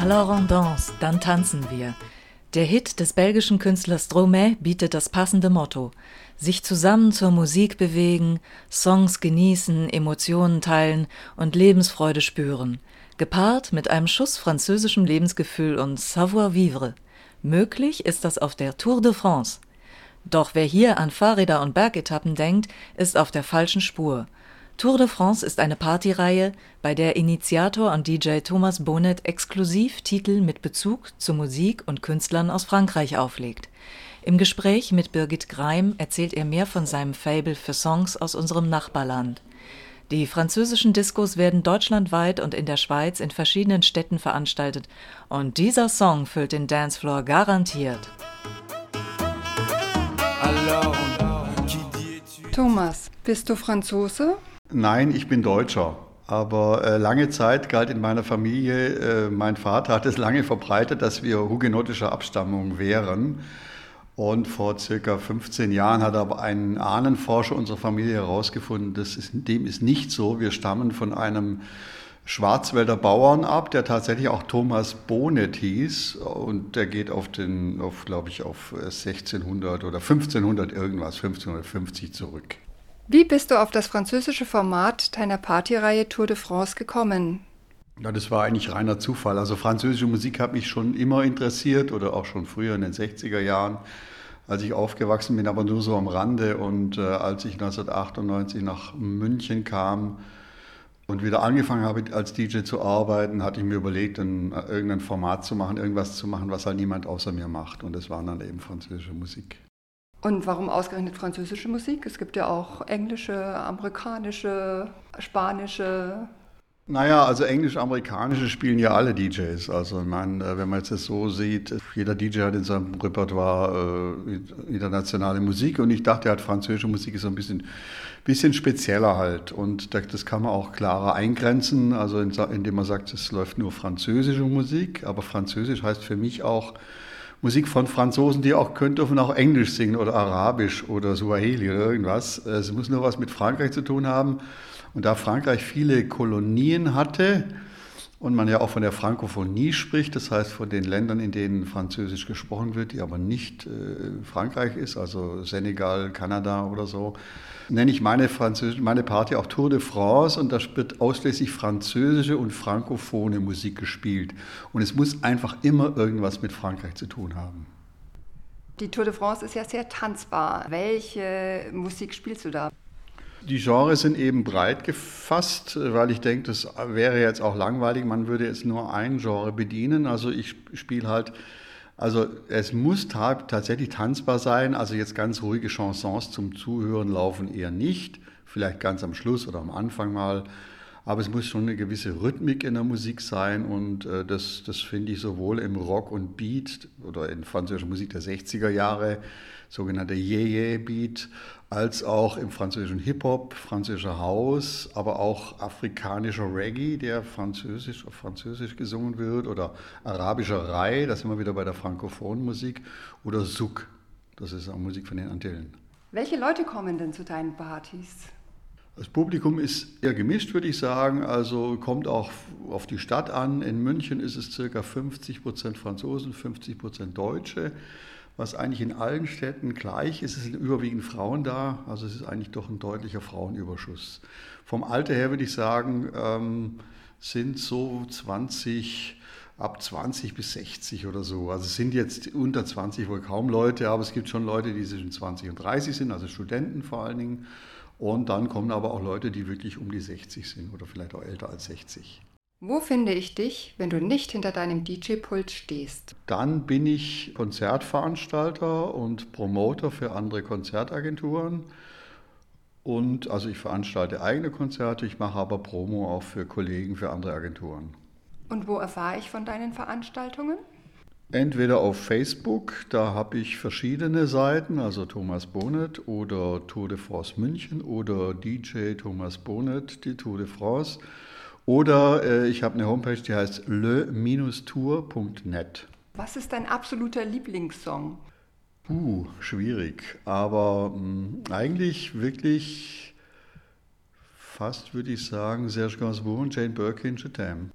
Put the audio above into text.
Alors on danse, dann tanzen wir. Der Hit des belgischen Künstlers Stromae bietet das passende Motto: sich zusammen zur Musik bewegen, Songs genießen, Emotionen teilen und Lebensfreude spüren, gepaart mit einem Schuss französischem Lebensgefühl und Savoir-vivre. Möglich ist das auf der Tour de France. Doch wer hier an Fahrräder und Bergetappen denkt, ist auf der falschen Spur. Tour de France ist eine Partyreihe, bei der Initiator und DJ Thomas Bonnet exklusiv Titel mit Bezug zu Musik und Künstlern aus Frankreich auflegt. Im Gespräch mit Birgit Greim erzählt er mehr von seinem Fable für Songs aus unserem Nachbarland. Die französischen Diskos werden deutschlandweit und in der Schweiz in verschiedenen Städten veranstaltet und dieser Song füllt den Dancefloor garantiert. Thomas, bist du Franzose? Nein, ich bin Deutscher. Aber äh, lange Zeit galt in meiner Familie, äh, mein Vater hat es lange verbreitet, dass wir hugenottischer Abstammung wären. Und vor circa 15 Jahren hat aber ein Ahnenforscher unserer Familie herausgefunden, das ist, dem ist nicht so. Wir stammen von einem Schwarzwälder Bauern ab, der tatsächlich auch Thomas Bonet hieß. Und der geht auf den, auf, glaube ich, auf 1600 oder 1500 irgendwas, 1550 zurück. Wie bist du auf das französische Format deiner Partyreihe Tour de France gekommen? Ja, das war eigentlich reiner Zufall. Also französische Musik hat mich schon immer interessiert oder auch schon früher in den 60er Jahren, als ich aufgewachsen bin, aber nur so am Rande. Und äh, als ich 1998 nach München kam und wieder angefangen habe, als DJ zu arbeiten, hatte ich mir überlegt, ein, irgendein Format zu machen, irgendwas zu machen, was halt niemand außer mir macht. Und das war dann eben französische Musik. Und warum ausgerechnet französische Musik? Es gibt ja auch englische, amerikanische, spanische. Naja, also englisch-amerikanische spielen ja alle DJs. Also meine, äh, wenn man jetzt das so sieht, jeder DJ hat in seinem Repertoire äh, internationale Musik und ich dachte halt, französische Musik ist so ein bisschen, bisschen spezieller halt. Und das kann man auch klarer eingrenzen, also indem man sagt, es läuft nur französische Musik, aber französisch heißt für mich auch Musik von Franzosen, die auch können, dürfen auch Englisch singen oder Arabisch oder Swahili oder irgendwas. Es muss nur was mit Frankreich zu tun haben. Und da Frankreich viele Kolonien hatte und man ja auch von der Frankophonie spricht, das heißt von den Ländern, in denen Französisch gesprochen wird, die aber nicht äh, Frankreich ist, also Senegal, Kanada oder so, nenne ich meine, Französisch, meine Party auch Tour de France und da wird ausschließlich französische und frankophone Musik gespielt. Und es muss einfach immer irgendwas mit Frankreich zu tun haben. Die Tour de France ist ja sehr tanzbar. Welche Musik spielst du da? Die Genres sind eben breit gefasst, weil ich denke, das wäre jetzt auch langweilig. Man würde jetzt nur ein Genre bedienen. Also ich spiele halt also es muss tatsächlich tanzbar sein. Also jetzt ganz ruhige Chansons zum Zuhören laufen eher nicht. Vielleicht ganz am Schluss oder am Anfang mal. Aber es muss schon eine gewisse Rhythmik in der Musik sein und äh, das, das finde ich sowohl im Rock und Beat oder in französischer Musik der 60er Jahre, sogenannter Yeye-Beat, als auch im französischen Hip-Hop, französischer House, aber auch afrikanischer Reggae, der französisch auf Französisch gesungen wird, oder arabischer Rai, das sind wir wieder bei der frankophonen Musik, oder Souk, das ist auch Musik von den Antillen. Welche Leute kommen denn zu deinen Partys? Das Publikum ist eher gemischt, würde ich sagen. Also kommt auch auf die Stadt an. In München ist es circa 50 Prozent Franzosen, 50 Prozent Deutsche was eigentlich in allen Städten gleich ist. Es sind überwiegend Frauen da, also es ist eigentlich doch ein deutlicher Frauenüberschuss. Vom Alter her würde ich sagen, ähm, sind so 20, ab 20 bis 60 oder so. Also es sind jetzt unter 20 wohl kaum Leute, aber es gibt schon Leute, die zwischen 20 und 30 sind, also Studenten vor allen Dingen. Und dann kommen aber auch Leute, die wirklich um die 60 sind oder vielleicht auch älter als 60. Wo finde ich dich, wenn du nicht hinter deinem DJ-Pult stehst? Dann bin ich Konzertveranstalter und Promoter für andere Konzertagenturen. Und also ich veranstalte eigene Konzerte, ich mache aber Promo auch für Kollegen, für andere Agenturen. Und wo erfahre ich von deinen Veranstaltungen? Entweder auf Facebook, da habe ich verschiedene Seiten, also Thomas Bonnet oder Tour de France München oder DJ Thomas Bonnet, die Tour de France. Oder äh, ich habe eine Homepage, die heißt le-tour.net. Was ist dein absoluter Lieblingssong? Uh, schwierig. Aber mh, hm, eigentlich wirklich fast, würde ich sagen, Serge Gainsbourg und Jane Birkin, Je t'aime.